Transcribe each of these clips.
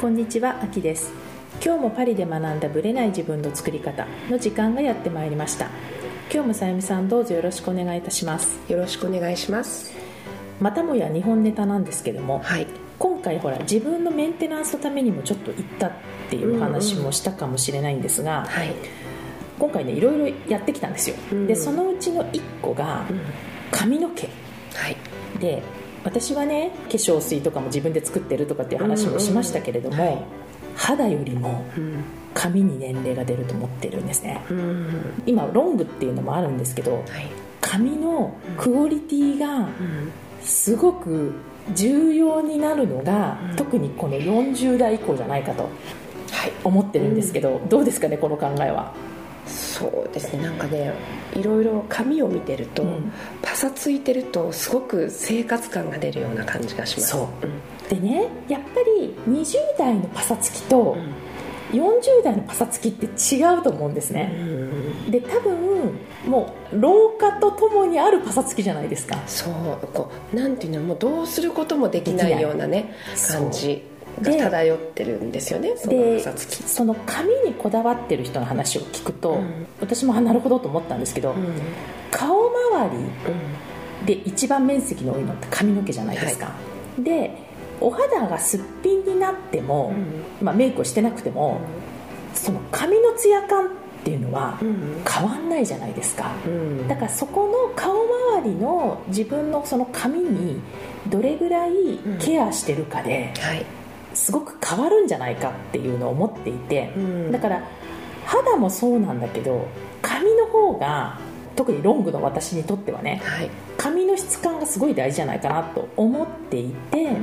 こんにちは、あきです。今日もパリで学んだブレない自分の作り方の時間がやってまいりました。今日もさゆみさんどうぞよろしくお願いいたします。よろしくお願いします。またもや日本ネタなんですけども、はい。今回ほら自分のメンテナンスのためにもちょっと行ったっていうお話もしたかもしれないんですが、はい。今回ねいろいろやってきたんですよ、うん。でそのうちの1個が髪の毛。はい。で私はね化粧水とかも自分で作ってるとかっていう話もしましたけれども、うんうんはい肌よりもうん。髪に年齢が出ると思ってるんですね。うん今ロングっていうのもあるんですけどはい。髪のクオリティがうん。すごく重要になるのが、うん。特にこの40代以降じゃないかとはい。思ってるんですけど、どうですかねこの考えは、そうですね。なんかねいろいろ髪を見てると、うん。パサついてるとすごく生活感が出るような感じがします。そう。でねやっぱり20代のパサつきとうん。40代のパサつきって違うと思うんですうね、ん。で多分もう老化とともにあるパサつきじゃないですか。そう。こうなんていうのもうどうすることもできないようなね感じがで漂ってるんですよねそのその髪にこだわってる人の話を聞くと、うん。私もあなるほどと思ったんですけど、うん。うん顔周りで一番面積の多いのって髪の毛じゃないですか、でお肌がすっぴんになっても、まあ、メイクをしてなくてもその髪のツヤ感っていうのはうん。変わんないじゃないですか、うん。だからそこの顔周りの自分のその髪にどれぐらいケアしてるかではいすごく変わるんじゃないかっていうのを思っていて、うん。だから肌もそうなんだけど髪の方が特にロングの私にとってはねはい。髪の質感がすごい大事じゃないかなと思っていて、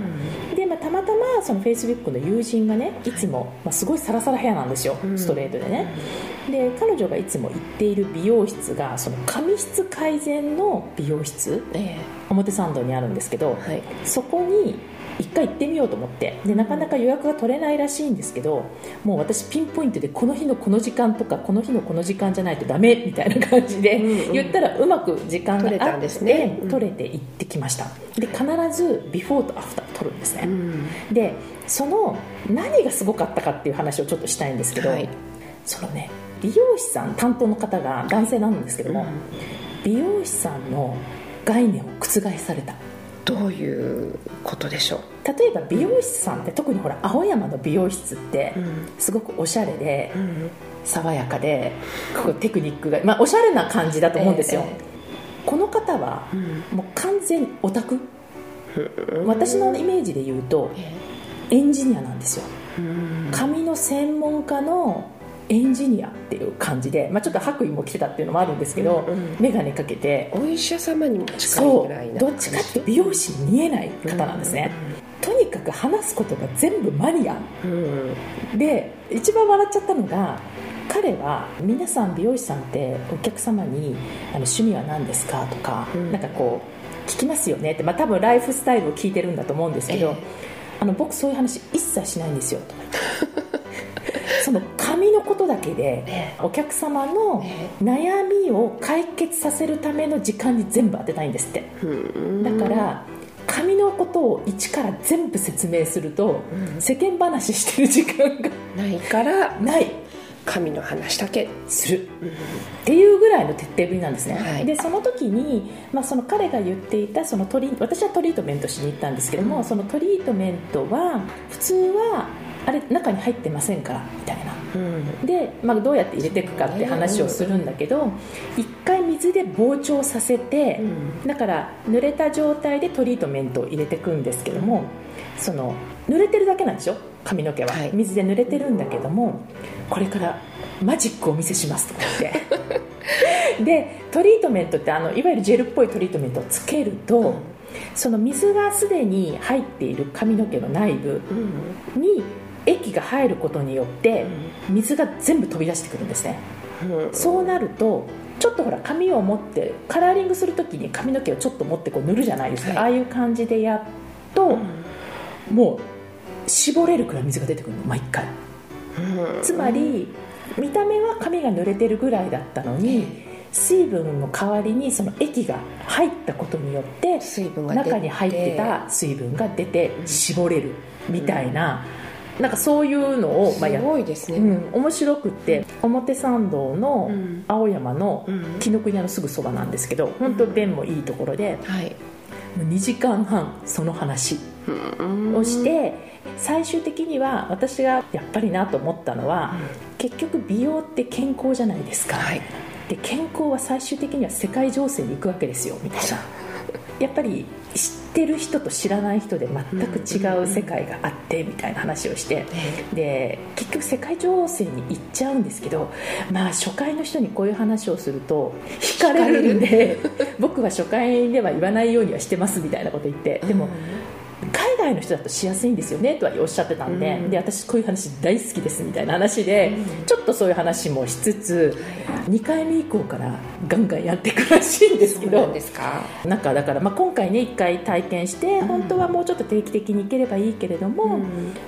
で、まあ、たまたまそのフェイスブックの友人がねいつも、まあ、すごいサラサラヘアなんですよ、うん。ストレートでね。で彼女がいつも行っている美容室がその髪質改善の美容室え表参道にあるんですけど、えはい。そこに一回行ってみようと思って。でなかなか予約が取れないらしいんですけどもう私ピンポイントでこの日のこの時間とかこの日のこの時間じゃないとダメみたいな感じでうんうん。言ったらうまく時間が取れたんですね。うん。取れて行ってきました。で必ずビフォーとアフターを取るんですね、うん。でその何がすごかったかっていう話をちょっとしたいんですけど、はい。そのね美容師さん担当の方が男性なんですけども、美容師さんの概念を覆されたどういうことでしょ例えば美容師さんって特にほら青山の美容室ってう、すごくおしゃれでうん爽やかでこうテクニックが、まあ、おしゃれな感じだと思うんですよ、ええこの方はうん。もう完全にオタク。うん私のイメージで言うとえエンジニアなんですよ。髪の専門家のエンジニアっていう感じで、まあ、ちょっと白衣も着てたっていうのもあるんですけど、うんうん。眼鏡かけて。お医者様にも近いそぐらいなう。どっちかって美容師に見えない方なんですね、とにかく話すことが全部マニア。で一番笑っちゃったのが彼は皆さん美容師さんってお客様にあの趣味は何ですかとか、うん。なんかこう聞きますよねって、まあ、多分ライフスタイルを聞いてるんだと思うんですけど、ええ。あの僕そういう話一切しないんですよ。とか言ってその髪のことだけでえお客様のえ悩みを解決させるための時間に全部当てたいんですって。うん。だから髪のことを一から全部説明するとうん。世間話してる時間がないからない。神の話だけ。する。っていうぐらいの徹底ぶりなんですね、はい。でその時に、まあ、その彼が言っていたそのトリ私はトリートメントしに行ったんですけども、うん。そのトリートメントは普通はあれ中に入ってませんからみたいな。うん。で、まあ、どうやって入れていくかって話をするんだけど一回水で膨張させて、うん。だから濡れた状態でトリートメントを入れていくんですけどもその濡れてるだけなんでしょ？髪の毛は、はい。水で濡れてるんだけどもこれからマジックをお見せしますとか言って。でトリートメントってあのいわゆるジェルっぽいトリートメントをつけると、その水がすでに入っている髪の毛の内部うん。に液が入ることによって水が全部飛び出してくるんですね。うんそうなるとちょっとほら髪を持ってカラーリングするときに髪の毛をちょっと持ってこう塗るじゃないですか、はい。ああいう感じでやっと、もう絞れるくらい水が出てくるの毎回。うん。つまり見た目は髪が濡れてるぐらいだったのに水分の代わりにその液が入ったことによって中に入ってた水分が出て絞れるみたいななんかそういうのを、まあ、すやごいですね、うん、面白くって表参道のうん。青山のうん。紀ノ国屋のすぐそばなんですけど本当便もいいところではい。もう2時間半その話をして最終的には私がやっぱりなと思ったのは結局美容って健康じゃないですか、はい。で健康は最終的には世界情勢に行くわけですよみたいなやっぱり知ってる人と知らない人で全く違う世界があってみたいな話をしてで結局世界情勢に行っちゃうんですけどまあ初回の人にこういう話をすると惹かれるんで僕は初回では言わないようにはしてますみたいなこと言ってでも海外の人だとしやすいんですよねとはおっしゃってたんで,、うん。で私こういう話大好きですみたいな話で、ちょっとそういう話もしつつ2回目以降からガンガンやっていくらしいんですけど。なんですか？なんかだから、まあ、今回ね1回体験してん。本当はもうちょっと定期的に行ければいいけれども、うん。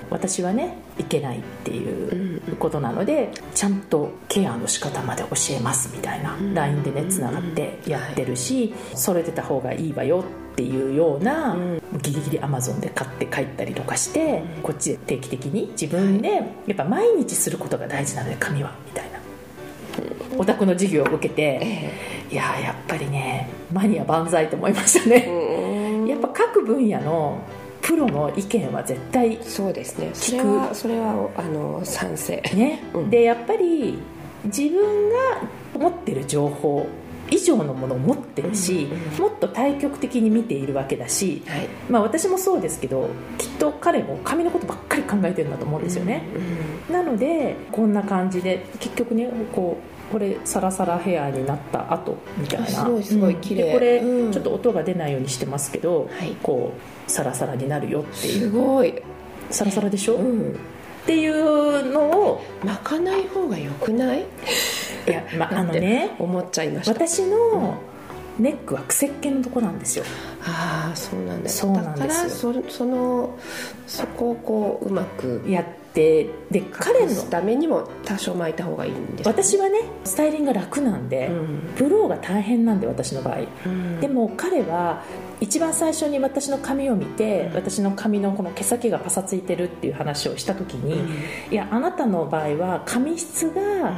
私はね行けないっていうことなのでちゃんとケアの仕方まで教えますみたいな、ん。LINE でねつながってやってるし、それてた方がいいわよっていうような、うん。ギリギリアマゾンで買って帰ったりとかして、こっちで定期的に自分でやっぱ毎日することが大事なので髪はみたいな。お宅の授業を受けて、えいやーやっぱりねマニア万歳と思いましたね、えやっぱ各分野のプロの意見は絶対そうですね。それ聞くはそれはあの賛成。ね、うん。でやっぱり自分が持ってる情報以上のものを持ってるし、うんもっと対極的に見ているわけだし、はい。まあ、私もそうですけどきっと彼も髪のことばっかり考えてるんだと思うんですよね、なのでこんな感じで結局ねこうこれサラサラヘアになった後みたいな。あすごいすごいうん。綺麗。でこれ、うん。ちょっと音が出ないようにしてますけど、はい。こうサラサラになるよっていう。すごい。サラサラでしょ、っうんていうのを巻かない方がよくない？いや、まあ、あのね思っちゃいました。私のネックは癖っ気のとこなんですよ。ああそうなんだそうなんですよ。だからそそのそこをこううまくやってで彼のためにも多少巻いた方がいいんです私はねスタイリングが楽なんで、うん。ブローが大変なんで私の場合、うん。でも彼は一番最初に私の髪を見て、うん。私の髪のこの毛先がパサついてるっていう話をした時に、うん。いやあなたの場合は髪質が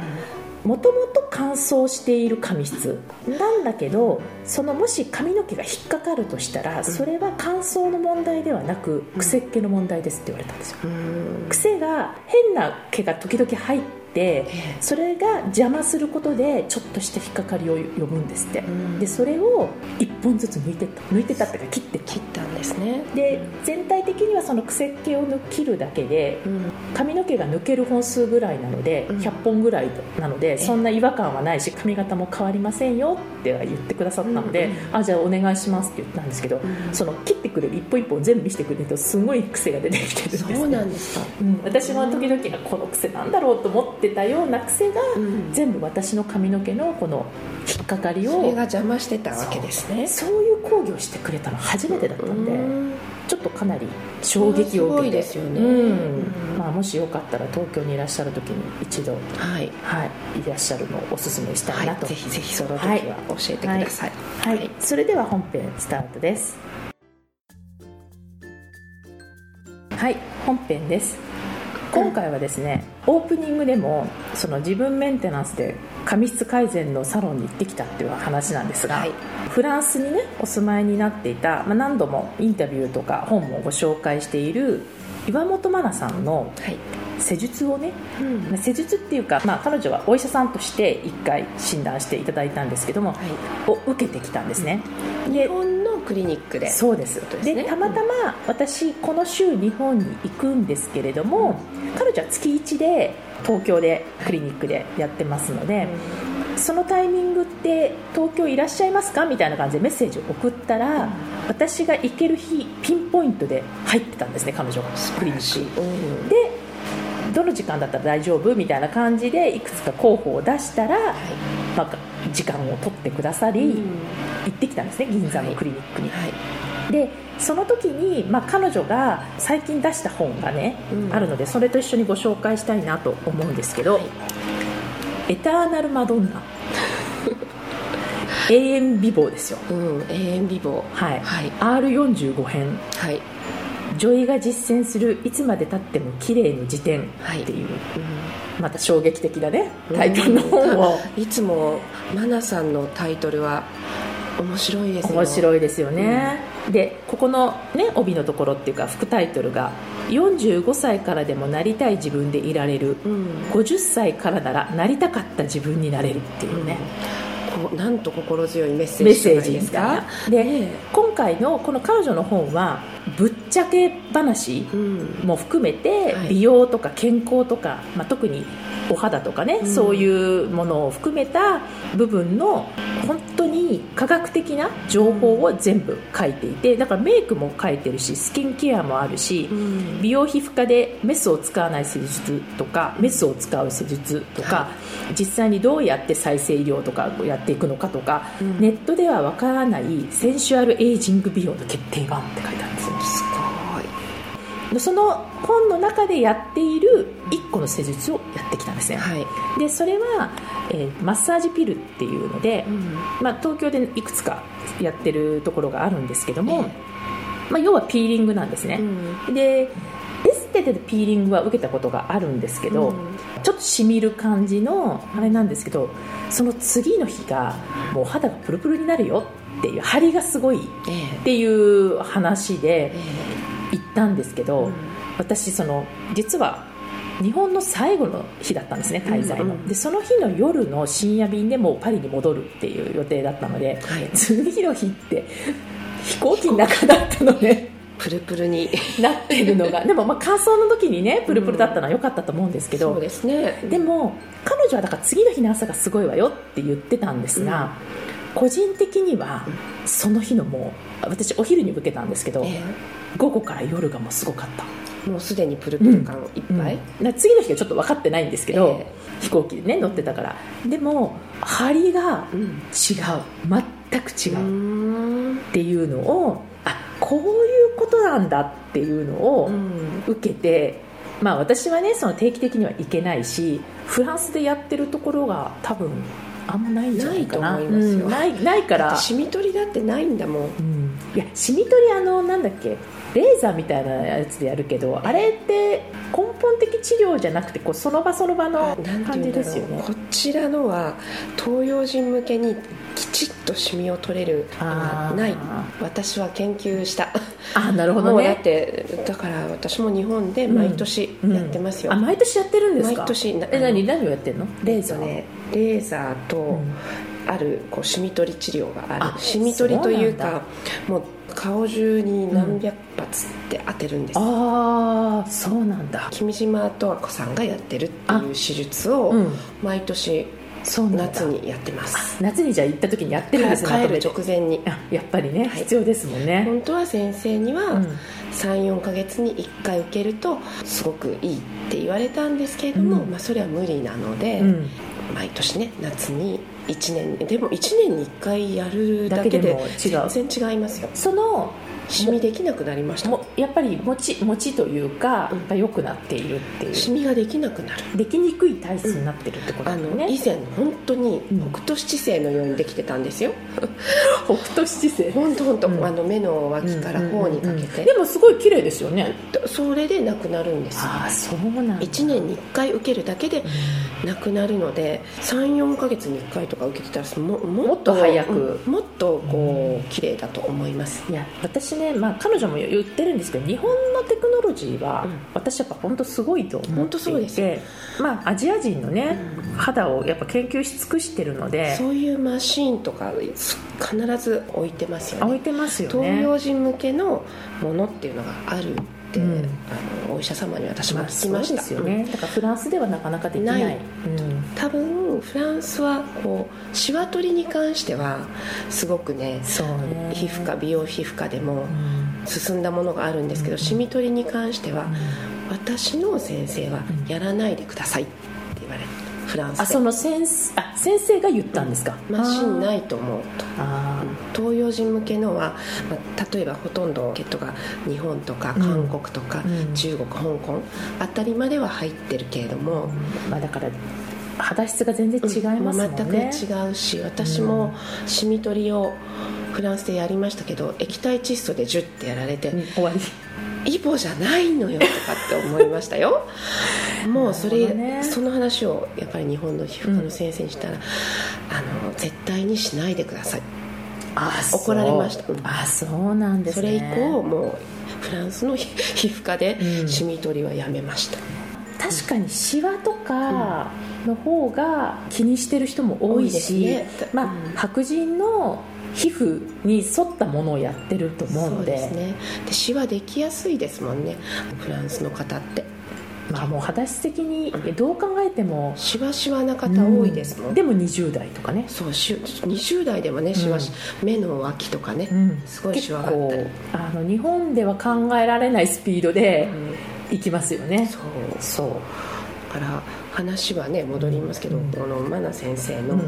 もともと乾燥している髪質。なんだけどそのもし髪の毛が引っかかるとしたらそれは乾燥の問題ではなく癖っ気の問題ですって言われたんですよ。うん。癖が変な毛が時々入ってえそれが邪魔することでちょっとした引っかかりを呼ぶんですって。ん。でそれを1本ずつ抜いてった。抜いてったっていうか切って切ったんですね。で全体的にはその癖っ気を抜切るだけでうん。髪の毛が抜ける本数ぐらいなのでうん。100本ぐらいなのでそんな違和感はないし髪型も変わりませんよっては言ってくださったのでうんあじゃあお願いしますって言ったんですけどうんその切ってくれる一本一本全部見せてくれるとすごい癖が出てきてるんですねそうなんですか。うん。私も時々この癖なんだろうと思ってたような癖がうん。全部私の髪の毛のこの引っかかりをそれが邪魔してたわけですね。そう。いう講義をしてくれたの初めてだったんでうん。ちょっとかなり衝撃を受けて。すごいですよね。うん。うん。まあ、もしよかったら東京にいらっしゃる時に一度、はい。はい、いらっしゃるのをおすすめしたいなと、はい。ぜひぜひ。その時は教えてください。はい。それでは本編スタートです。はい。本編です今回はですねオープニングでもその自分メンテナンスで髪質改善のサロンに行ってきたっていう話なんですが、はい。フランスにねお住まいになっていた、まあ、何度もインタビューとか本もご紹介している岩本真奈さんのはい。施術をねうん。まあ施術っていうか、まあ、彼女はお医者さんとして1回診断していただいたんですけども、はい。を受けてきたんですねクリニックで。そうです。ですね。でたまたま私この週日本に行くんですけれども、彼女は月1で東京でクリニックでやってますので、そのタイミングって東京いらっしゃいますかみたいな感じでメッセージを送ったら、私が行ける日ピンポイントで入ってたんですね彼女がクリニックうん。でどの時間だったら大丈夫みたいな感じでいくつか候補を出したら、まあ、時間を取ってくださり、うん。行ってきたんですね銀座のクリニックに、はい。でその時に、まあ、彼女が最近出した本がね、うん。あるのでそれと一緒にご紹介したいなと思うんですけど「エターナルマドンナ」永遠美貌ですよ。うん永遠美貌。はい、はい。R45 編。はい。女医が実践するいつまでたっても綺麗の辞典っていう、また衝撃的なねタイトルの本を、いつもマナさんのタイトルは面白いですよ。面白いですよね、でここのね帯のところっていうか副タイトルが「45歳からでもなりたい自分でいられる、うん。50歳からならなりたかった自分になれる」っていうね、こうなんと心強いメッセーメッジじゃセージですか？で、ね今回のこの彼女の本はぶっちゃけ話うん。も含めてはい。美容とか健康とか、まあ、特にお肌とかね、うん。そういうものを含めた部分の本当に科学的な情報を全部書いていてだからメイクも書いてるしスキンケアもあるし、うん。美容皮膚科でメスを使わない施術とかメスを使う施術とか、実際にどうやって再生医療とかをやっていくのかとか、うん。ネットではわからないSensual Aging 美容の決定版って書いてあるんですよその本の中でやっている1個の施術をやってきたんですね、はい、でそれは、えーマッサージピルっていうので、まあ、東京でいくつかやってるところがあるんですけども、まあ、要はピーリングなんですね、うん。でエステでピーリングは受けたことがあるんですけど、うん。ちょっとしみる感じのあれなんですけどその次の日がもう肌がプルプルになるよっていう張りがすごいっえていう話えでえ行ったんですけど、うん。私その実は日本の最後の日だったんですね滞在の、うん。うんでその日の夜の深夜便でもうパリに戻るっていう予定だったので、はい。次の日って飛行機の中だったのねプルプルに。なってるのが。でもまあ乾燥の時にねプルプルだったのは良かったと思うんですけど、そうですね。でも彼女はだから次の日の朝がすごいわよって言ってたんですが、個人的にはその日のもう私お昼に受けたんですけど、え午後から夜がもうすごかった、えもうすでにプルプル感いっぱい、うん。な次の日はちょっと分かってないんですけど、え飛行機でね乗ってたから。でも張りがうん。違う。全く違う。うーん。っていうのをあこういうことなんだっていうのをうん。受けて、まあ、私はねその定期的には行けないしフランスでやってるところが多分あんまないんじゃないかな。ないと思いますよ。うん。ないないから、シミ取りだってないんだもん。うん。いやシミ取りあのなんだっけ？レーザーみたいなやつでやるけどあれって根本的治療じゃなくてこうその場その場の感じですよね。こちらのは東洋人向けにきちっとシミを取れるない。あ私は研究した。あなるほどもうだっねてだから私も日本で毎年やってますよ、うんあ毎年やってるんですか？毎年なえ何何をやってんの？レーザー、ね。レーザーと、うんあるこうシミ取り治療がある。あシミ取りというかもう顔中に何百発って当てるんです、ああそうなんだ。君島十和子さんがやってるっていう手術をうん。毎年そう夏にやってます、夏にじゃあ行った時にやってるんですね帰る直前に。あやっぱりね、はい。必要ですもんね、本当は先生にはうん。34ヶ月に1回受けるとすごくいいって言われたんですけれども、うん。まあ、それは無理なので、うん。毎年ね夏に1年にでも1年に1回やるだけで全然違いますよ。そのシミできなくなりました。もやっぱり持ち持ちというか、うん。が良くなっているっていう。シミができなくなる。できにくい体質になってるってことあだよね、の以前本当にうん。北斗七星のようにできてたんですよ。北斗七星。本当本当、うん。あの目の脇から頬にかけうんうんうんてでもすごい綺麗ですよねそれでなくなるんですよ。ああそうなんだ。1年に1回受けるだけでなくなるので34ヶ月に1回とか受けてたらもももっと早く。うんもっとこう綺麗だと思います。いや私ね、まあ、彼女も言ってるんですけど日本のテクノロジーは、うん。私やっぱ本当すごいと思本当って。いそうですまあ、アジア人のね、肌をやっぱ研究し尽くしてるので。そういうマシーンとか必ず置いてますよね。置いてますよね。東洋人向けのものっていうのがあるうん。あのお医者様に私もまあ聞きました、そうですよね。だからフランスではなかなかできない。うん。多分フランスはこうシワ取りに関してはすごくねね。皮膚科美容皮膚科でもうん。進んだものがあるんですけど、シミ取りに関しては、私の先生はやらないでください。ってフランスで。あその先生あ先生が言ったんですか？マシンいないと思うと。あ東洋人向けのは、まあ、例えばほとんどケットが日本とか韓国とか、うん。中国香港あたりまでは入ってるけれども、ーまあだから肌質が全然違いますもんね、全く違うし私もシミ取りをフランスでやりましたけど液体窒素でジュッてやられて、うん終わり。イボじゃないのよとかって思いましたよ。もうそれ、ね、その話をやっぱり日本の皮膚科の先生にしたら、うん、あの絶対にしないでください。あ怒られました、あそうなんです、ね、それ以降もうフランスの皮膚科でシミ取りはやめました、うん、確かにシワとかの方が気にしてる人も多いし、ね、まあ、白人の皮膚に沿ったものをやってると思うので。で、ね、でシワできやすいですもんね。フランスの方って。まあもう肌質的にどう考えてもしわしわな方多いですもん、うん、でも20代とかね。そうし20代でもねしわし、うん、目の脇とかね、うん、すごいしわがあったり。あの日本では考えられないスピードでいきますよね、そう。そう。から話はね戻りますけど、このマナ先生の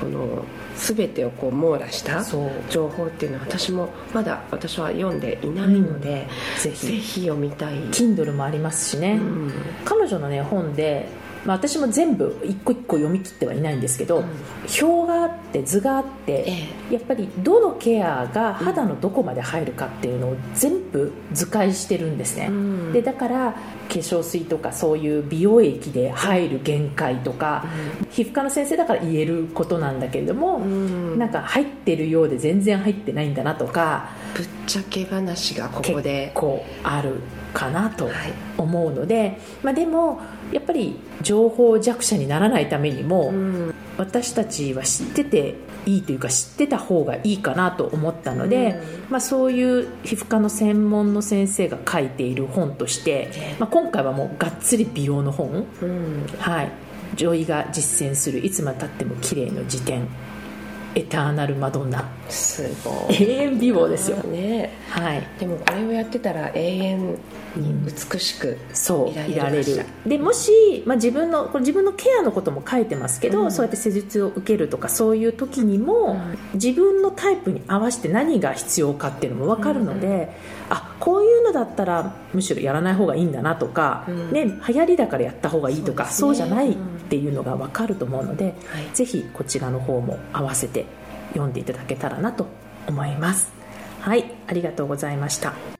この全てをこう網羅した情報っていうのは私もまだ私は読んでいないので、うん、ぜひ読みたい。Kindle もありますしね、うん、彼女のね本でまあ、私も全部一個一個読み切ってはいないんですけど、うん、表があって図があって、ええ、やっぱりどのケアが肌のどこまで入るかっていうのを全部図解してるんですね、うん、でだから化粧水とかそういう美容液で入る限界とか、うん、皮膚科の先生だから言えることなんだけれども、うん、なんか入ってるようで全然入ってないんだなとかぶっちゃけ話がここで結構あるかなと思うので、はい、まあ、でもやっぱり情報弱者にならないためにも、うん、私たちは知ってていいというか知ってた方がいいかなと思ったので、うん、まあ、そういう皮膚科の専門の先生が書いている本として、まあ、今回はもうがっつり美容の本、うん、はい、女医が実践するいつまでたっても綺麗の辞典エターナルマドンナ。すごい。永遠美貌ですよ。ね、はい、でもこれをやってたら永遠に美しくいられる,、でもし、まあ、自分のこれ自分のケアのことも書いてますけど、うん、そうやって施術を受けるとかそういう時にも、うん、自分のタイプに合わせて何が必要かっていうのも分かるので、うん、あこういうのだったらむしろやらない方がいいんだなとか、ね、流行りだからやった方がいいとかそう,、じゃないっていうのが分かると思うので、はい、ぜひこちらの方も合わせて読んでいただけたらなと思います。はいありがとうございました